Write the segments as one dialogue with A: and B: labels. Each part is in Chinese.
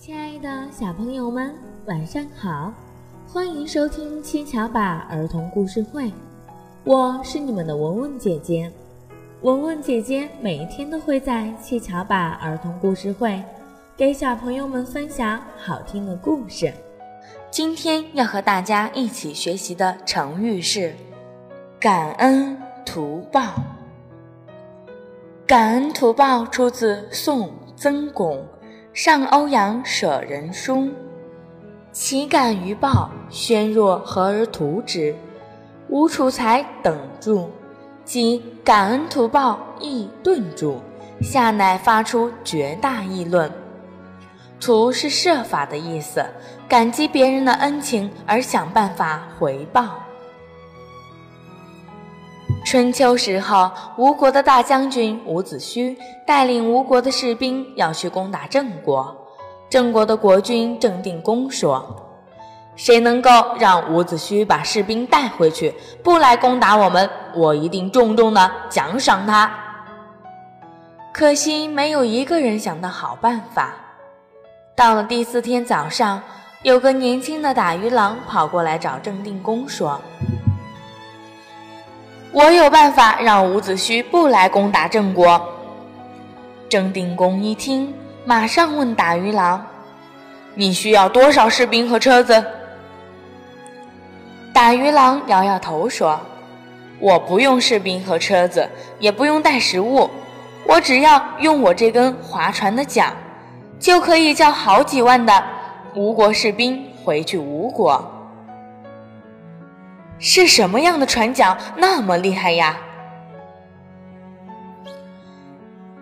A: 亲爱的小朋友们，晚上好！欢迎收听七巧板儿童故事会，我是你们的文文姐姐。文文姐姐每一天都会在七巧板儿童故事会给小朋友们分享好听的故事。今天要和大家一起学习的成语是“感恩图报”。感恩图报出自宋曾巩。上欧阳舍人书，岂敢于报，宣若何而图之？吴楚才等注，即感恩图报亦顿注，下乃发出绝大议论。图是设法的意思，感激别人的恩情而想办法回报。春秋时候，吴国的大将军伍子胥带领吴国的士兵要去攻打郑国。郑国的国君郑定公说：“谁能够让伍子胥把士兵带回去，不来攻打我们，我一定重重的奖赏他。”可惜没有一个人想到好办法。到了第四天早上，有个年轻的打鱼郎跑过来找郑定公说。我有办法让伍子胥不来攻打郑国。郑定公一听，马上问打鱼郎：“你需要多少士兵和车子？”打鱼郎摇摇头说：“我不用士兵和车子，也不用带食物，我只要用我这根划船的桨，就可以叫好几万的吴国士兵回去吴国。”是什么样的船桨那么厉害呀？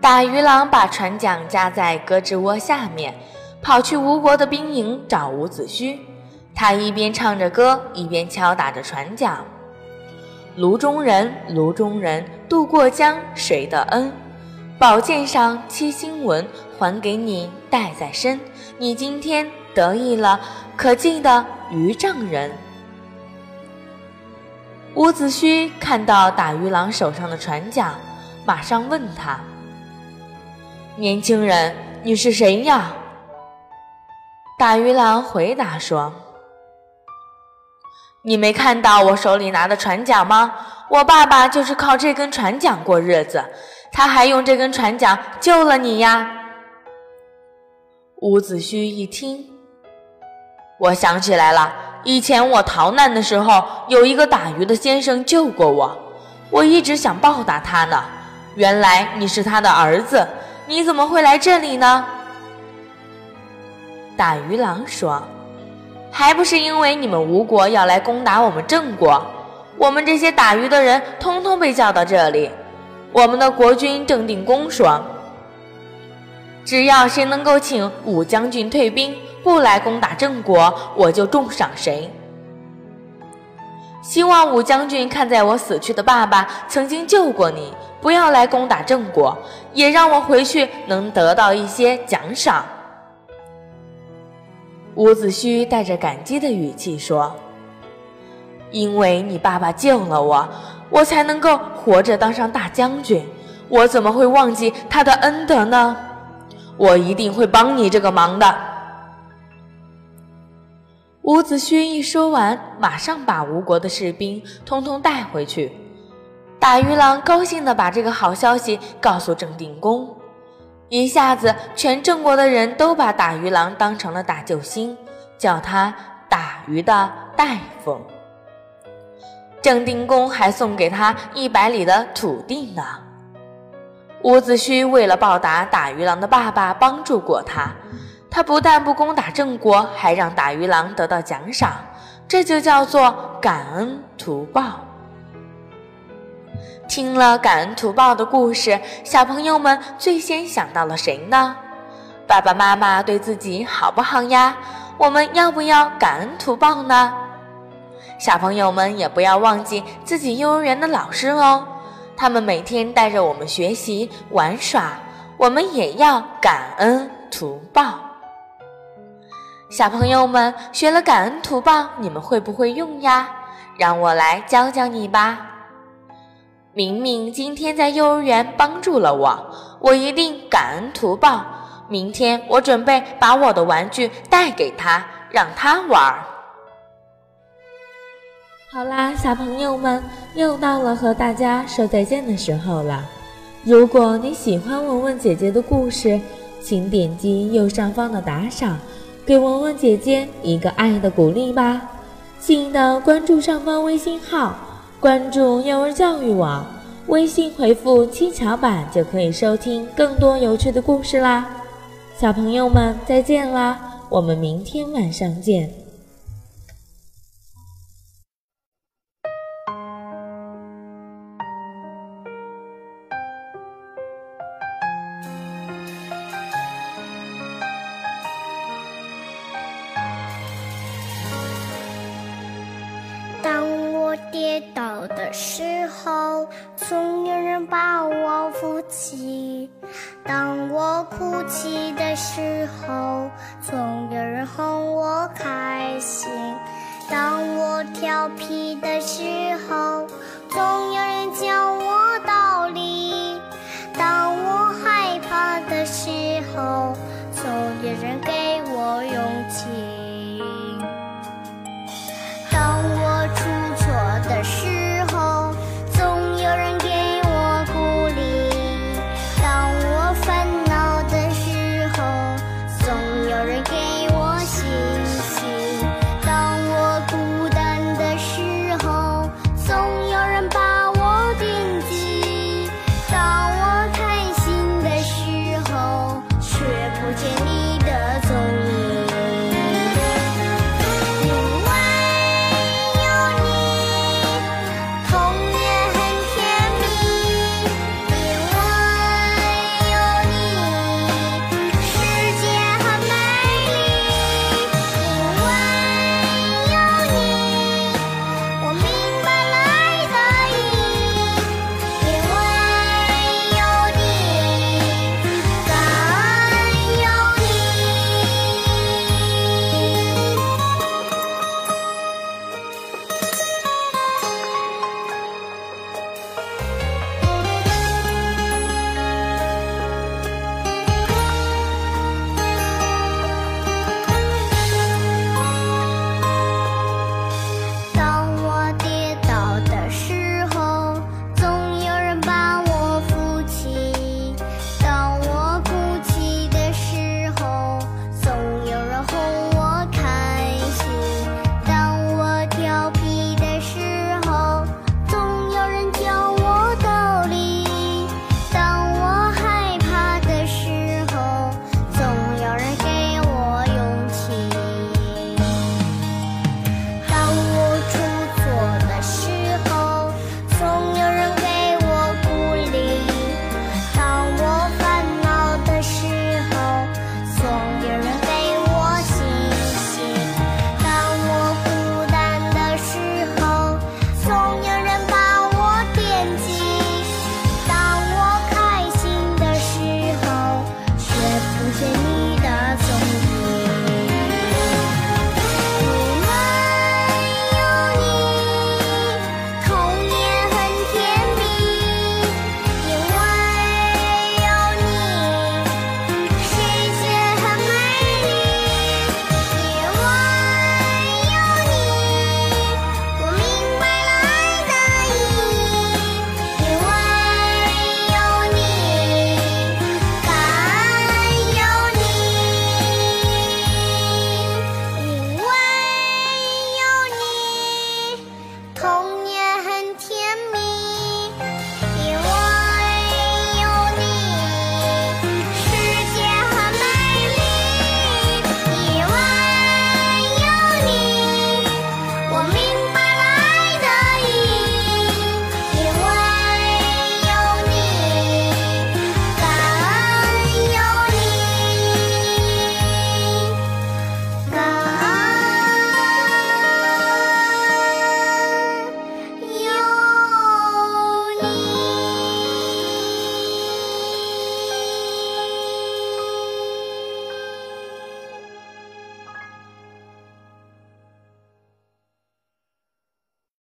A: 打鱼郎把船桨夹在胳肢窝下面，跑去吴国的兵营找伍子胥。他一边唱着歌，一边敲打着船桨：“卢中人，卢中人，渡过江，谁的恩？宝剑上七星纹，还给你带在身。你今天得意了，可记得渔丈人？”伍子胥看到打鱼郎手上的船桨，马上问他：“年轻人，你是谁呀？”打鱼郎回答说：“你没看到我手里拿的船桨吗？我爸爸就是靠这根船桨过日子，他还用这根船桨救了你呀。”伍子胥一听，我想起来了。以前我逃难的时候，有一个打鱼的先生救过我，我一直想报答他呢。原来你是他的儿子，你怎么会来这里呢？打鱼郎说：“还不是因为你们吴国要来攻打我们郑国，我们这些打鱼的人通通被叫到这里。我们的国君郑定公说，只要谁能够请武将军退兵。”不来攻打郑国，我就重赏谁。希望武将军看在我死去的爸爸曾经救过你，不要来攻打郑国，也让我回去能得到一些奖赏。伍子胥带着感激的语气说：“因为你爸爸救了我，我才能够活着当上大将军。我怎么会忘记他的恩德呢？我一定会帮你这个忙的。”伍子胥一说完，马上把吴国的士兵通通带回去。打鱼郎高兴地把这个好消息告诉郑定公，一下子全郑国的人都把打鱼郎当成了大救星，叫他打鱼的大夫。郑定公还送给他一百里的土地呢。伍子胥为了报答打鱼郎的爸爸帮助过他。他不但不攻打郑国，还让打鱼郎得到奖赏，这就叫做感恩图报。听了感恩图报的故事，小朋友们最先想到了谁呢？爸爸妈妈对自己好不好呀？我们要不要感恩图报呢？小朋友们也不要忘记自己幼儿园的老师哦，他们每天带着我们学习玩耍，我们也要感恩图报。小朋友们学了感恩图报，你们会不会用呀？让我来教教你吧。明明今天在幼儿园帮助了我，我一定感恩图报，明天我准备把我的玩具带给他，让他玩。好啦，小朋友们，又到了和大家说再见的时候了。如果你喜欢文文姐姐的故事，请点击右上方的打赏，给文文姐姐一个爱的鼓励吧。记得关注上方微信号，关注幼儿教育网，微信回复“七巧板”就可以收听更多有趣的故事啦。小朋友们，再见啦！我们明天晚上见。
B: 跌倒的时候，总有人把我扶起；当我哭泣的时候，总有人哄我开心；当我调皮的时候，总有人教我